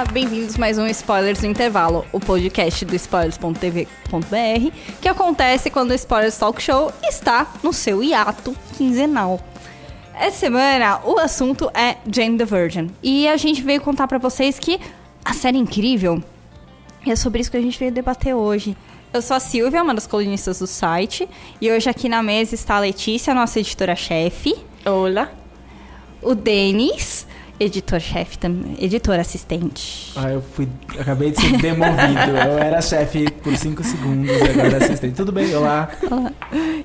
Olá, bem-vindos a mais um Spoilers no Intervalo, o podcast do spoilers.tv.br, que acontece quando o Spoilers Talk Show está no seu hiato quinzenal. Essa semana o assunto é Jane the Virgin. E a gente veio contar para vocês que a série é incrível. E é sobre isso que a gente veio debater hoje. Eu sou a Silvia, uma das colunistas do site. E hoje aqui na mesa está a Letícia, nossa editora-chefe. Olá. O Denis, editor-chefe também. Editor assistente. Ah, eu fui. Acabei de ser demovido. eu era chefe por 5 segundos, agora assistente. Tudo bem, olá. olá.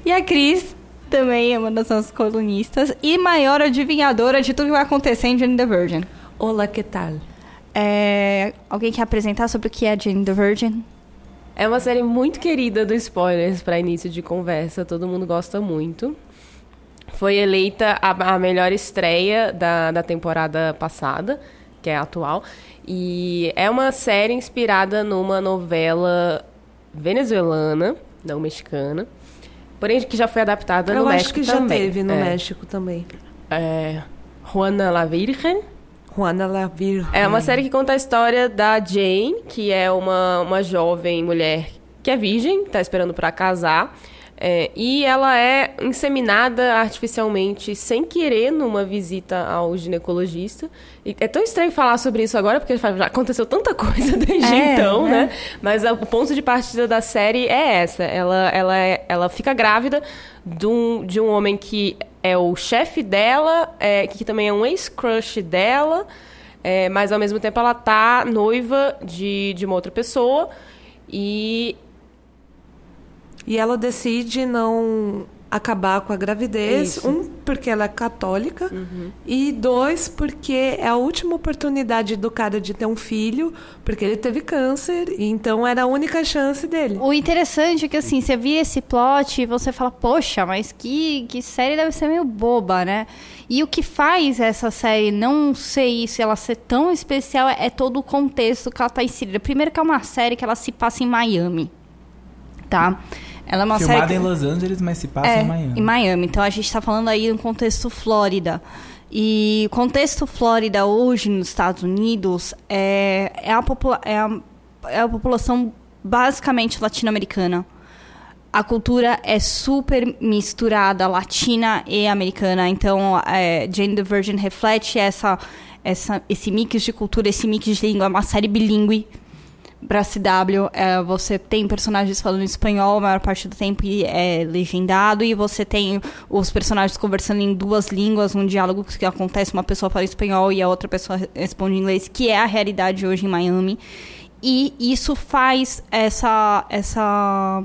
E a Cris também é uma das nossas colunistas e maior adivinhadora de tudo que vai acontecer em Jane the Virgin. Olá, que tal? É, alguém quer apresentar sobre o que é Jane the Virgin? É uma série muito querida do Spoilers para início de conversa, todo mundo gosta muito. Foi eleita a, a melhor estreia da, da temporada passada, que é a atual. E é uma série inspirada numa novela venezuelana, não mexicana, porém que já foi adaptada Eu no acho México que também. já teve no é. México também. É, Juana la Virgen. Juana la Virgen. É uma série que conta a história da Jane, que é uma, uma jovem mulher que é virgem, está esperando para casar. É, e ela é inseminada artificialmente sem querer numa visita ao ginecologista. E é tão estranho falar sobre isso agora, porque já aconteceu tanta coisa desde É, então, né? né? Mas o ponto de partida da série é essa. Ela, ela, é- ela fica grávida de um, de um homem que é o chefe dela, é, que também é um ex-crush dela, é, mas ao mesmo tempo ela tá noiva de, de uma outra pessoa. E E ela decide não acabar com a gravidez. Isso. Uhum. Um, porque ela é católica. E dois, porque é a última oportunidade do cara de ter um filho, porque ele teve câncer. E então era a única chance dele. O interessante é que, assim, você via esse plot e você fala, poxa, mas que, que série deve ser meio boba, né? E o que faz essa série não ser isso, ela ser tão especial, é, todo o contexto que ela tá inserida. Primeiro que é uma série que ela se passa em Miami, tá? Ela é uma Filmada série... em Los Angeles, mas se passa é, em Miami. Em Miami. Então a gente está falando aí no contexto Flórida. E o contexto Flórida hoje nos Estados Unidos é, é, a, popula é, a, é a população basicamente latino-americana. A cultura é super misturada, latina e americana. Então, é, Jane the Virgin reflete essa, essa, esse mix de cultura, esse mix de língua. É uma série bilíngue pra CW, é, você tem personagens falando espanhol a maior parte do tempo e é legendado, e você tem os personagens conversando em duas línguas, um diálogo que acontece, uma pessoa fala espanhol e a outra pessoa responde em inglês, que é a realidade hoje em Miami. E isso faz essa essa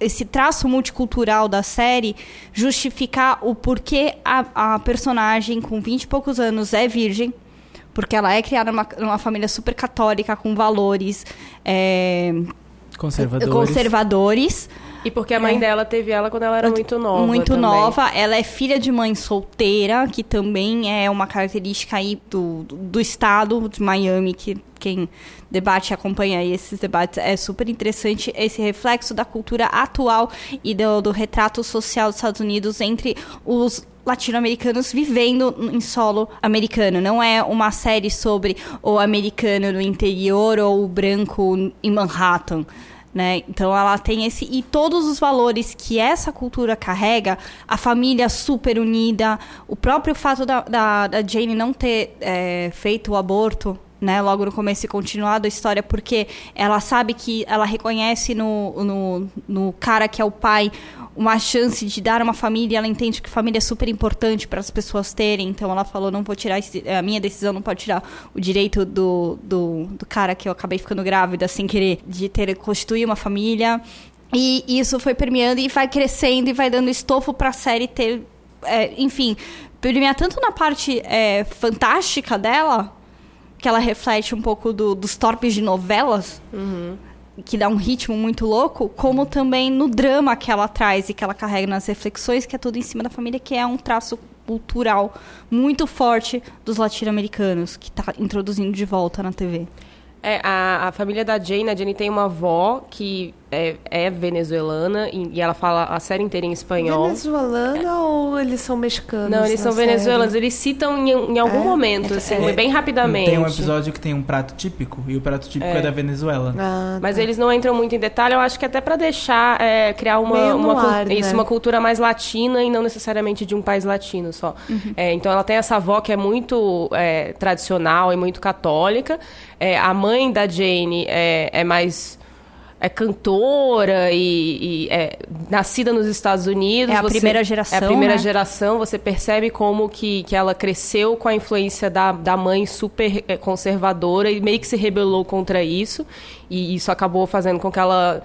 esse traço multicultural da série justificar o porquê a, a personagem com 20 e poucos anos é virgem, porque ela é criada numa, numa família super católica, com valores é, Conservadores. conservadores. E porque a mãe É. dela teve ela quando ela era muito nova. Muito também. nova. Ela é filha de mãe solteira, que também é uma característica aí do, do, do estado de Miami, que quem debate e acompanha aí esses debates é super interessante. Esse reflexo da cultura atual e do, do retrato social dos Estados Unidos entre os latino-americanos vivendo em solo americano. Não é uma série sobre o americano no interior ou o branco em Manhattan. Né? Então ela tem esse e todos os valores que essa cultura carrega, a família super unida, o próprio fato da, da, da Jane não ter é, feito o aborto, né? Logo no começo e continuado a história, porque ela sabe que ela reconhece no, no, no cara que é o pai uma chance de dar uma família, ela entende que família é super importante para as pessoas terem, então ela falou, não vou tirar, esse, a minha decisão não pode tirar o direito do, do, do cara que eu acabei ficando grávida sem querer, de ter, constituir uma família, e isso foi permeando e vai crescendo e vai dando estofo para a série ter, é, enfim, permear tanto na parte é, fantástica dela, que ela reflete um pouco do, dos torpes de novelas, que dá um ritmo muito louco, como também no drama que ela traz e que ela carrega nas reflexões, que é tudo em cima da família, que é um traço cultural muito forte dos latino-americanos, que está introduzindo de volta na TV. É, a, a família da Jane, a Jane tem uma avó que é, é venezuelana e, e ela fala a série inteira em espanhol. Venezuelana ou eles são mexicanos? Não, eles são série? venezuelanos. Eles citam em, em algum É? momento, assim, É, bem rapidamente. Tem um episódio que tem um prato típico, e o prato típico é, da Venezuela. Ah, Mas tá. eles não entram muito em detalhe, eu acho que até pra deixar, é, criar uma, uma, ar, isso, né? uma cultura mais latina e não necessariamente de um país latino só. Uhum. É, então ela tem essa avó que é muito é, tradicional e muito católica. É, a mãe da Jane é, é mais. É cantora e, e é nascida nos Estados Unidos. É a primeira geração, É a primeira né? geração. Você percebe como que, que ela cresceu com a influência da, da mãe super eh, conservadora e meio que se rebelou contra isso. E isso acabou fazendo com que ela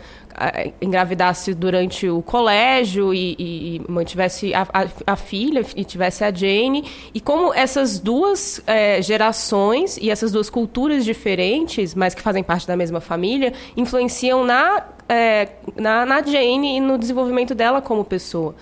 engravidasse durante o colégio e, e- mantivesse a, a- a filha e tivesse a Jane. E como essas duas eh, gerações e essas duas culturas diferentes, mas que fazem parte da mesma família, influenciam na, eh, na, na Jane e no desenvolvimento dela como pessoa.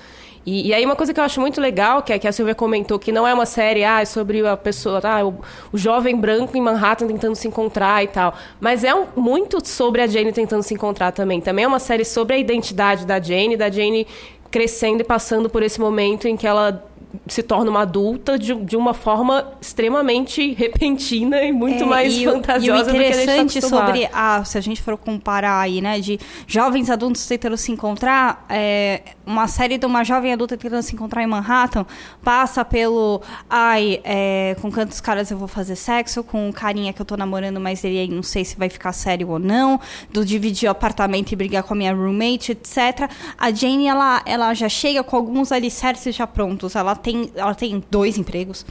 E, e aí uma coisa que eu acho muito legal, que, é, que a Silvia comentou, que não é uma série ah, é sobre a pessoa, ah, o, o jovem branco em Manhattan tentando se encontrar e tal. Mas é um- muito sobre a Jane tentando se encontrar também. Também é uma série sobre a identidade da Jane, da Jane crescendo e passando por esse momento em que ela se torna uma adulta de, de uma forma extremamente repentina e muito É, mais e o- fantasiosa e o do que a tá interessante sobre a, se a gente for comparar aí, né, de jovens adultos tentando se encontrar, é, uma série de uma jovem adulta tentando se encontrar em Manhattan passa pelo, ai, é, com quantos caras eu vou fazer sexo, com o carinha que eu tô namorando, mas ele aí não sei se vai ficar sério ou não, do dividir o apartamento e brigar com a minha roommate, etc. A Jane, ela, ela já chega com alguns alicerces já prontos. Ela tem, ela tem dois empregos,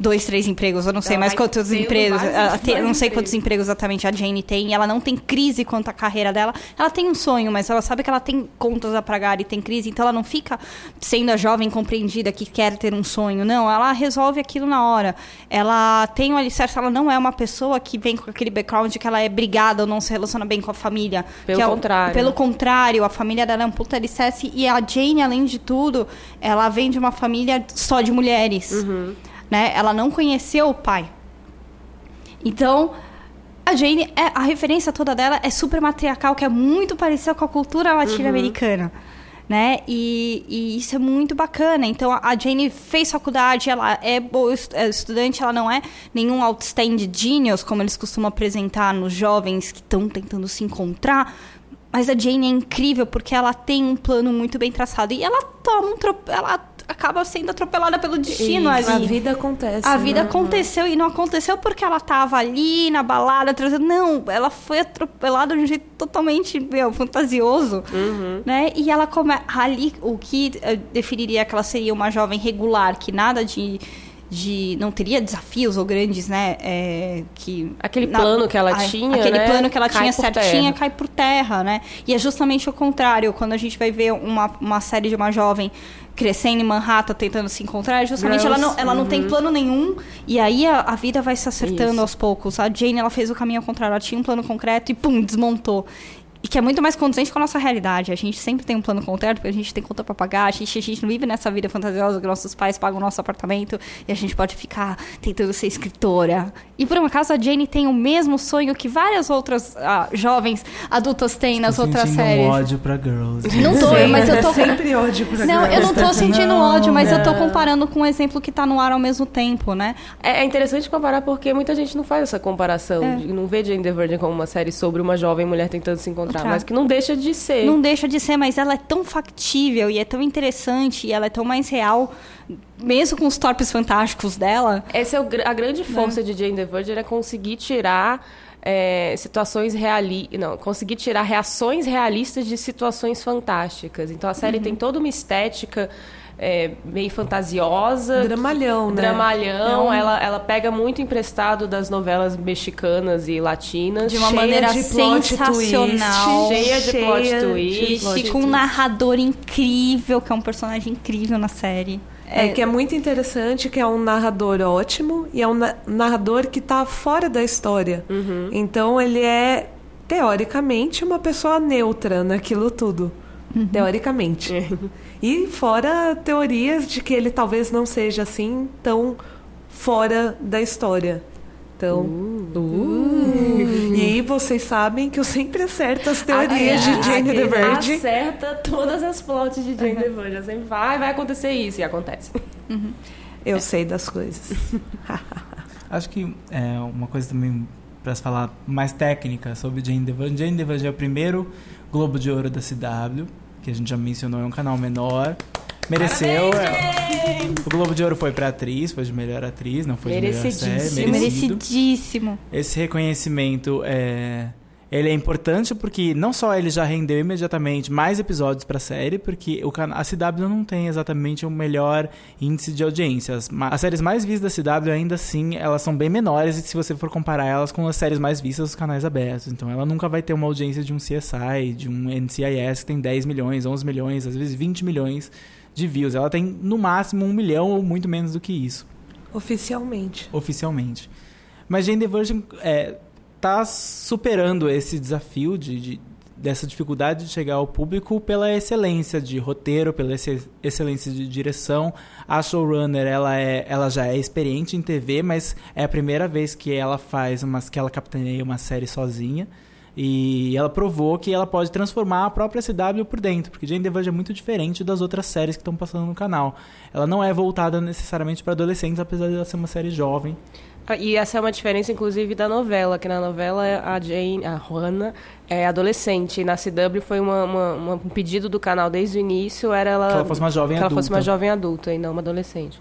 dois, três empregos, eu não sei Ela mais quantos empregos. Ela tem- não sei quantos empregos. exatamente a Jane tem. E ela não tem crise quanto à carreira dela. Ela tem um sonho, mas ela sabe que ela tem contas a pagar e tem crise. Então ela não fica sendo a jovem compreendida que quer ter um sonho. Não, ela resolve aquilo na hora. Ela tem um alicerce, ela não é uma pessoa que vem com aquele background de que ela é brigada ou não se relaciona bem com a família. Pelo Que é o- contrário. Pelo contrário, a família dela é um puta alicerce. E a Jane, além de tudo, ela vem de uma família só de mulheres. Né? Ela não conheceu o pai. Então, a Jane, é, a referência toda dela é super matriarcal, que é muito parecida com a cultura latino-americana. Né? E, e isso é muito bacana. Então, a Jane fez faculdade, ela é boa é estudante, ela não é nenhum outstanding genius, como eles costumam apresentar nos jovens que estão tentando se encontrar. Mas a Jane é incrível porque ela tem um plano muito bem traçado. E ela toma um trope... ela acaba sendo atropelada pelo destino Isso, ali. A vida acontece. A vida né? aconteceu e não aconteceu porque ela tava ali na balada trazendo. Não, ela foi atropelada de um jeito totalmente, meu, fantasioso. Né? E ela come ali o que eh, definiria que ela seria uma jovem regular, que nada de. De, não teria desafios ou grandes, né? é, que Aquele plano que ela Ai, tinha, Aquele né, plano que ela cai tinha certinha terra. cai por terra, né? E é justamente o contrário. Quando a gente vai ver uma, uma série de uma jovem crescendo em Manhattan, tentando se encontrar, é justamente ela não, ela não tem plano nenhum. E aí a, a vida vai se acertando Isso. aos poucos. A Jane, ela fez o caminho ao contrário. Ela tinha um plano concreto e, pum, desmontou. E que é muito mais condizente com a nossa realidade. A gente sempre tem um plano concreto, porque a gente tem conta pra pagar. A gente, a gente não vive nessa vida fantasiosa que nossos pais pagam o nosso apartamento e a gente pode ficar tentando ser escritora. E por um acaso a Jane tem o mesmo sonho que várias outras ah, jovens adultas têm nas Tô outras séries. um ódio pra girls. Não tô, Sim, mas eu tô. sempre ódio pra Não, eu não tô sentindo Não, ódio, mas eu tô não. comparando com um exemplo que tá no ar ao mesmo tempo, né? É é interessante comparar porque muita gente não faz essa comparação. É. Não vê Jane the Virgin como uma série sobre uma jovem mulher tentando se encontrar, Encontrar. mas que não deixa de ser. Não deixa de ser, mas ela é tão factível e é tão interessante e ela é tão mais real, mesmo com os torpes fantásticos dela. Essa é a grande Né? força de Jane the Virgin é conseguir tirar é, situações reali não conseguir tirar reações realistas de situações fantásticas. Então a Uhum. série tem toda uma estética é, meio fantasiosa, Dramalhão, né? dramalhão. É um- Ela, ela pega muito emprestado das novelas mexicanas e latinas. De uma Cheia maneira de plot sensacional. twist, Cheia de plot cheia twist. de plot com um narrador incrível, que é um personagem incrível na série. É, que é muito interessante, que é um narrador ótimo e é um na- narrador que está fora da história. Uhum. Então ele é, teoricamente, uma pessoa neutra naquilo tudo. Uhum. Teoricamente. E fora teorias de que ele talvez não seja assim tão fora da história. Então. Uh. E vocês sabem que eu sempre acerto as teorias Ah, de Jane the Virgin. Acerta todas as plots de Jane the Virgin. Sempre vai, vai acontecer isso. E acontece. Eu sei das coisas. Acho que é uma coisa também para se falar mais técnica sobre Jane the Virgin. Jane the Virgin é o primeiro Globo de Ouro da CW, que a gente já mencionou, é um canal menor. Mereceu. é, o Globo de Ouro foi pra atriz, foi de melhor atriz, não foi de melhor série. Merecidíssimo. Merecido. Merecidíssimo. Esse reconhecimento é ele é importante porque não só ele já rendeu imediatamente mais episódios para a série, porque o a CW não tem exatamente o melhor índice de audiência. As, as séries mais vistas da CW ainda assim, elas são bem menores se você for comparar elas com as séries mais vistas dos canais abertos. Então ela nunca vai ter uma audiência de um CSI, de um NCIS que tem 10 milhões, 11 milhões, às vezes 20 milhões de views. Ela tem no máximo um milhão ou muito menos do que isso Oficialmente. oficialmente. Mas Jane the Virgin é, tá superando esse desafio de, de- dessa dificuldade de chegar ao público pela excelência de roteiro, pela exce- excelência de direção. A showrunner, ela, é, ela já é experiente em TV, mas é a primeira vez que ela faz uma, que ela capitaneia uma série sozinha. E ela provou que ela pode transformar a própria CW por dentro, porque Jane the é muito diferente das outras séries que estão passando no canal. Ela não é voltada necessariamente para adolescentes, apesar de ela ser uma série jovem. Ah, E essa é uma diferença, inclusive, da novela, que na novela a Jane, a Juana, é adolescente. E na CW foi uma, uma- uma- um pedido do canal desde o início, era ela... Que ela fosse uma jovem que ela adulta. fosse uma jovem adulta e não uma adolescente.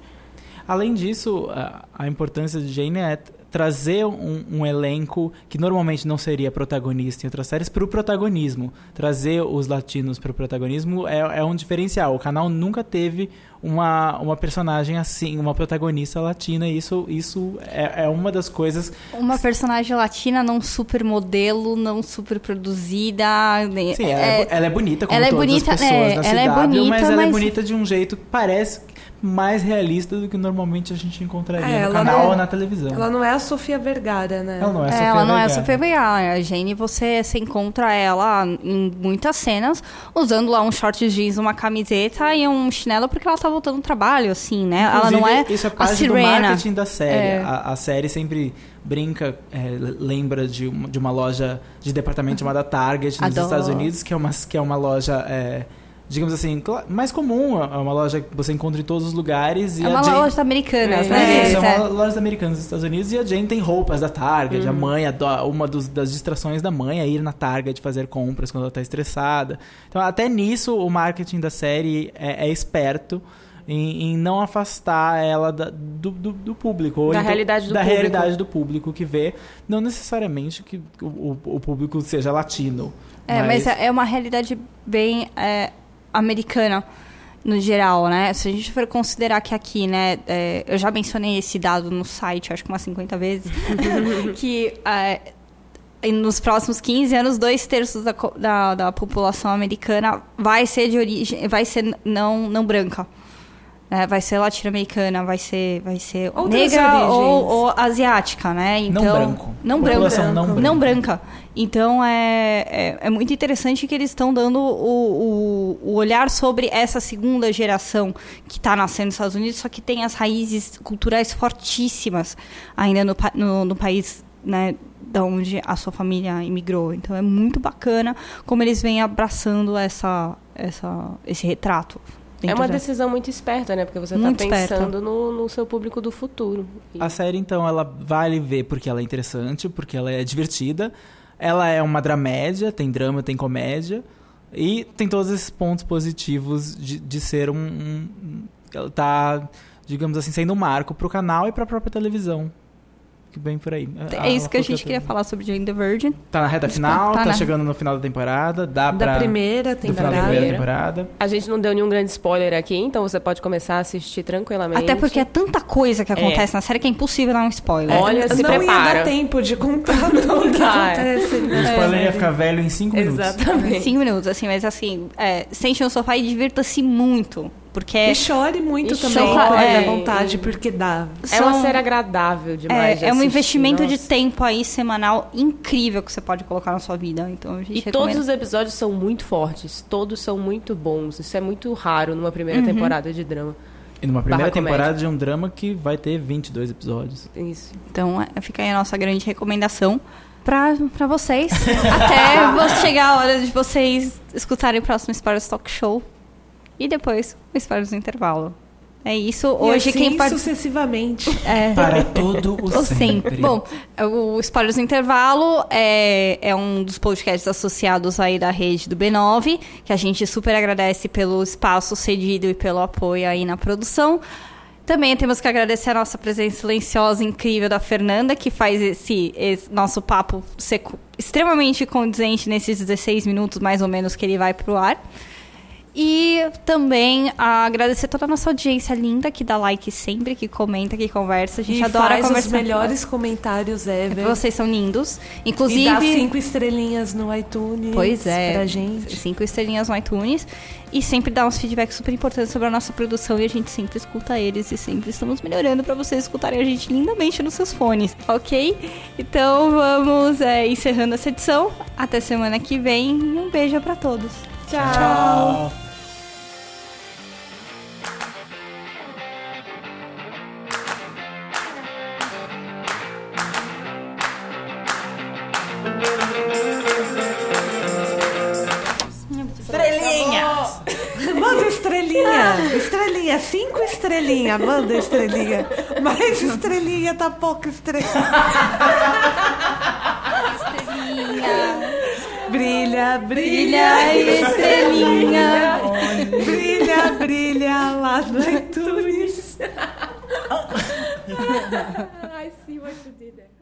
Além disso, a, importância de Jane é trazer um, um elenco que normalmente não seria protagonista em outras séries para o protagonismo. Trazer os latinos para o protagonismo é, é um diferencial. O canal nunca teve uma, uma personagem assim, uma protagonista latina. E isso, isso é, é uma das coisas Uma personagem latina não super modelo, não super produzida. Sim, ela é, bo- ela é bonita como ela é todas bonita, as pessoas é, da ela é CW, bonita, mas ela é mas- bonita de um jeito que parece mais realista do que normalmente a gente encontraria É, no canal não- ou na televisão. Ela não é a Sofia Vergara, né? Ela não é, É, Sofia ela não é Vergara. super Vergara. A Jane, você, você encontra ela em muitas cenas usando lá um short jeans, uma camiseta e um chinelo porque ela tá voltando do trabalho, assim, né? ela não é Inclusive, isso é a parte do sirena. marketing da série. É. A, a série sempre brinca, é, lembra de uma, de uma loja de departamento chamada Target nos Adoro. Estados Unidos, que é uma, que é uma loja, é, digamos assim, mais comum. É uma loja que você encontra em todos os lugares. É uma Jane- loja americana, É, né? É, isso, É. é uma loja americana nos Estados Unidos e a Jane tem roupas da Target. A mãe, adora, uma dos- das distrações da mãe é ir na Target fazer compras quando ela tá estressada. Então, até nisso, o marketing da série é, é esperto em, em não afastar ela da- do, do- do público. Da então- realidade do da público. realidade do público que vê. Não necessariamente que o, o- público seja latino. É, mas é é uma realidade bem é, americana no geral, né? Se a gente for considerar que aqui, né, é, eu já mencionei esse dado no site, acho que umas 50 vezes, que é, nos próximos 15 anos, dois terços da, da, da população americana vai ser de origem, vai ser não, não branca. Né? vai ser latino-americana, vai ser, vai ser Outras negra ou, ou asiática, né? Então, Não branco. Não branca. Não branca. Não branca. Então é, é, é muito interessante que eles estão dando o, o, o olhar sobre essa segunda geração que está nascendo nos Estados Unidos, só que tem as raízes culturais fortíssimas ainda no, no, no país, né? Da onde a sua família imigrou. Então é muito bacana como eles vêm abraçando essa, essa, esse retrato. É uma da- decisão muito esperta, né? Porque você Muito tá esperta. pensando no, no seu público do futuro. E- A série, então, ela vale ver porque ela é interessante, porque ela é divertida. Ela é uma dramédia, tem drama, tem comédia. E tem todos esses pontos positivos de, de ser um, um- um- Ela tá, digamos assim, sendo um marco pro canal e pra própria televisão. Que bem por aí. É isso que a gente queria falar sobre Jane the Virgin. Tá na reta final, Tá tá, na- chegando no final da temporada. Dá Da pra. primeira final da temporada. primeira temporada. A gente não deu nenhum grande spoiler aqui, então você pode começar a assistir tranquilamente. Até porque é tanta coisa que acontece na série que é impossível dar um spoiler. Olha, se não ia prepara. dar tempo de contar tudo que dá. acontece. O né? spoiler ia ficar velho em 5 minutos. Exatamente. Cinco minutos, assim, mas assim, é, sente no sofá e divirta-se muito. Porque E chore muito E também chora, é. vontade, porque dá. É uma série agradável demais. de é, é um assistir, investimento de nossa. tempo aí semanal incrível que você pode colocar na sua vida. Então a gente E recomenda. todos os episódios são muito fortes, todos são muito bons. Isso é muito raro numa primeira Uhum. temporada de drama. E numa primeira Barra comédia. temporada de um drama que vai ter 22 episódios. Isso. Então é, fica aí a nossa grande recomendação. pra, pra vocês. até você chegar a hora de vocês escutarem o próximo Spoilers Talk Show. E depois o Spoilers no Intervalo. É isso. Hoje e assim, quem participa. sucessivamente. É, Para todo o ou sempre. sempre. Bom, o Spoilers no Intervalo é, é um dos podcasts associados aí da rede do B9, que a gente super agradece pelo espaço cedido e pelo apoio aí na produção. Também temos que agradecer a nossa presença silenciosa e incrível da Fernanda, que faz esse, esse nosso papo ser extremamente condizente nesses 16 minutos, mais ou menos, que ele vai pro ar. E também a agradecer toda a nossa audiência linda, que dá like sempre, que comenta, que conversa. A gente E adora faz conversar. os melhores comentários ever. Vocês são lindos. E Inclusive. dá cinco estrelinhas no iTunes Pois é. pra gente. Cinco estrelinhas no iTunes. E sempre dá uns feedbacks super importantes sobre a nossa produção. E a gente sempre escuta eles. E sempre estamos melhorando pra vocês escutarem a gente lindamente nos seus fones, ok? Então vamos é, encerrando essa edição. Até semana que vem. E um beijo pra todos. Tchau. Estrelinhas! Estrelinha. Estrelinha. Cinco estrelinha. Manda estrelinha. Mais estrelinha, tá pouco estrelinha. Brilha, brilha, Brilha, estrelinha! brilha, brilha lá no iTunes. I see what you did there.